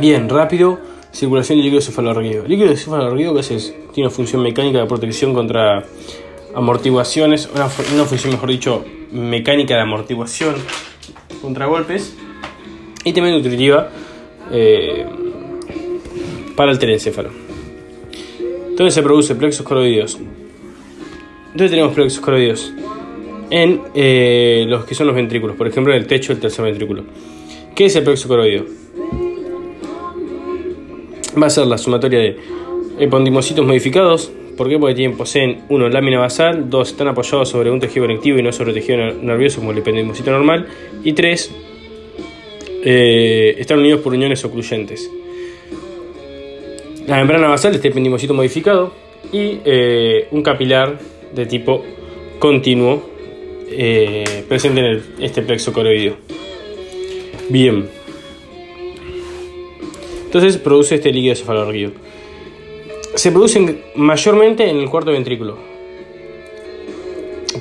Bien, rápido. Circulación de líquido cefalorraquídeo. Líquido cefalorraquídeo que es, tiene una función mecánica de protección contra amortiguaciones, una, función mejor dicho mecánica de amortiguación contra golpes y también nutritiva eh, para el terencéfalo. Entonces se produce plexos coroideos. Entonces tenemos plexos coroideos en eh, los que son los ventrículos, por ejemplo en el techo del tercer ventrículo. ¿Qué es el plexo coroideo? Va a ser la sumatoria de epondimocitos modificados. ¿Por qué? Porque tienen, poseen uno lámina basal, dos están apoyados sobre un tejido conectivo y no sobre tejido nervioso como el epondimocito normal, y tres eh, están unidos por uniones ocluyentes. La membrana basal de este ependimocito modificado y eh, un capilar de tipo continuo eh, presente en este plexo coroideo. Bien. Entonces produce este líquido cefalorraquídeo. Se produce mayormente en el cuarto ventrículo.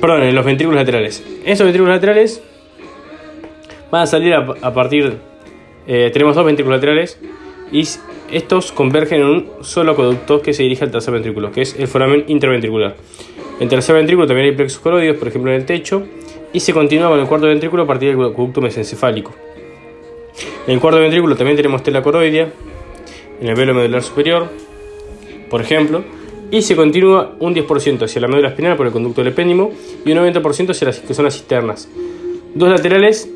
Perdón, en los ventrículos laterales. Estos ventrículos laterales van a salir a, partir. Eh, tenemos dos ventrículos laterales y estos convergen en un solo acueducto que se dirige al tercer ventrículo, que es el foramen interventricular. En el tercer ventrículo también hay plexos coroides, por ejemplo en el techo, y se continúa con el cuarto ventrículo a partir del acueducto mesencefálico. En el cuarto ventrículo también tenemos tela coroidea, en el velo medular superior, por ejemplo, y se continúa un 10% hacia la médula espinal por el conducto del epéndimo y un 90% hacia las que cisternas. Dos laterales,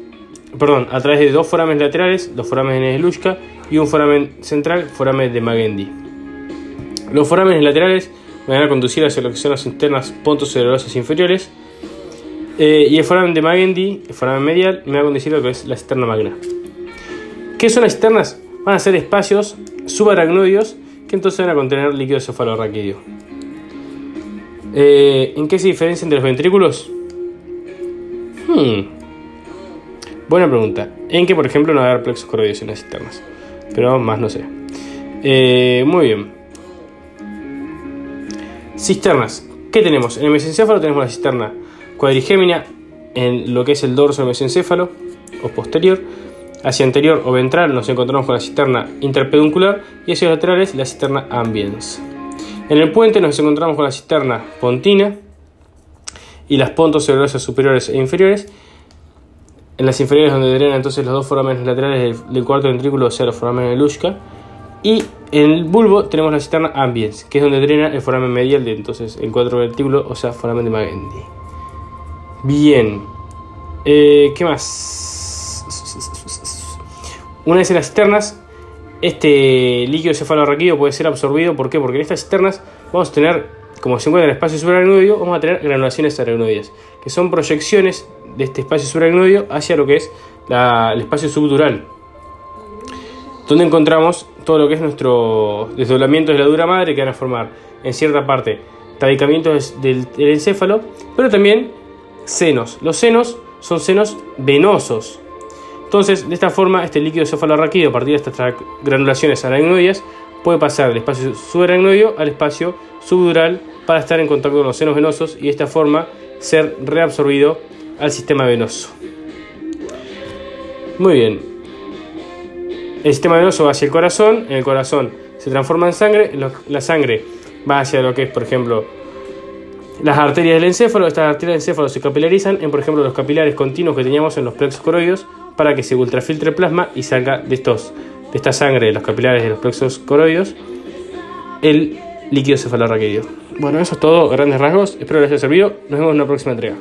perdón, a través de dos foramen laterales, dos foramen de Lushka y un foramen central, foramen de Magendi. Los forámenes laterales van a conducir hacia lo que son las cisternas pontos inferiores. Eh, y el foramen de Magendi, el foramen medial, me va a conducir a lo que es la cisterna magna. ¿Qué son las cisternas? Van a ser espacios subaracnoides que entonces van a contener líquido cefalorraquídeo. Eh, ¿En qué se diferencian de los ventrículos? Hmm. Buena pregunta. En que, por ejemplo, no va a haber plexos las cisternas. Pero más no sé. Eh, muy bien. Cisternas. ¿Qué tenemos? En el mesencéfalo tenemos la cisterna cuadrigémina en lo que es el dorso del mesencéfalo o posterior. Hacia anterior o ventral nos encontramos con la cisterna interpeduncular y hacia laterales la cisterna ambiens. En el puente nos encontramos con la cisterna pontina y las pontos celulosas superiores e inferiores. En las inferiores donde drenan entonces los dos forámenes laterales del, cuarto ventrículo, o sea, los forámenes de Lushka. Y en el bulbo tenemos la cisterna ambiens, que es donde drena el foramen medial de entonces el cuarto ventrículo, o sea, foramen de Magendi. Bien. Eh, ¿Qué más? Una vez en las cisternas, este líquido cefalorraquídeo puede ser absorbido. ¿Por qué? Porque en estas cisternas vamos a tener, como se encuentra en el espacio subaracnoideo, vamos a tener granulaciones aracnoides, que son proyecciones de este espacio subaracnoideo hacia lo que es el espacio subdural, donde encontramos todo lo que es nuestro desdoblamiento de la dura madre, que van a formar en cierta parte tabicamientos del encéfalo, pero también senos. Los senos son senos venosos. Entonces, de esta forma, este líquido cefalorraquídeo, a partir de estas granulaciones aracnoides, puede pasar del espacio subaracnoideo al espacio subdural para estar en contacto con los senos venosos y de esta forma ser reabsorbido al sistema venoso. Muy bien. El sistema venoso va hacia el corazón, en el corazón se transforma en sangre, la sangre va hacia lo que es, por ejemplo, las arterias del encéfalo, estas arterias del encéfalo se capilarizan en, por ejemplo, los capilares continuos que teníamos en los plexos coroides para que se ultrafiltre plasma y salga de, estos, de esta sangre de los capilares de los plexos coroides el líquido cefalorraquídeo. Bueno, eso es todo, grandes rasgos. Espero les haya servido. Nos vemos en una próxima entrega.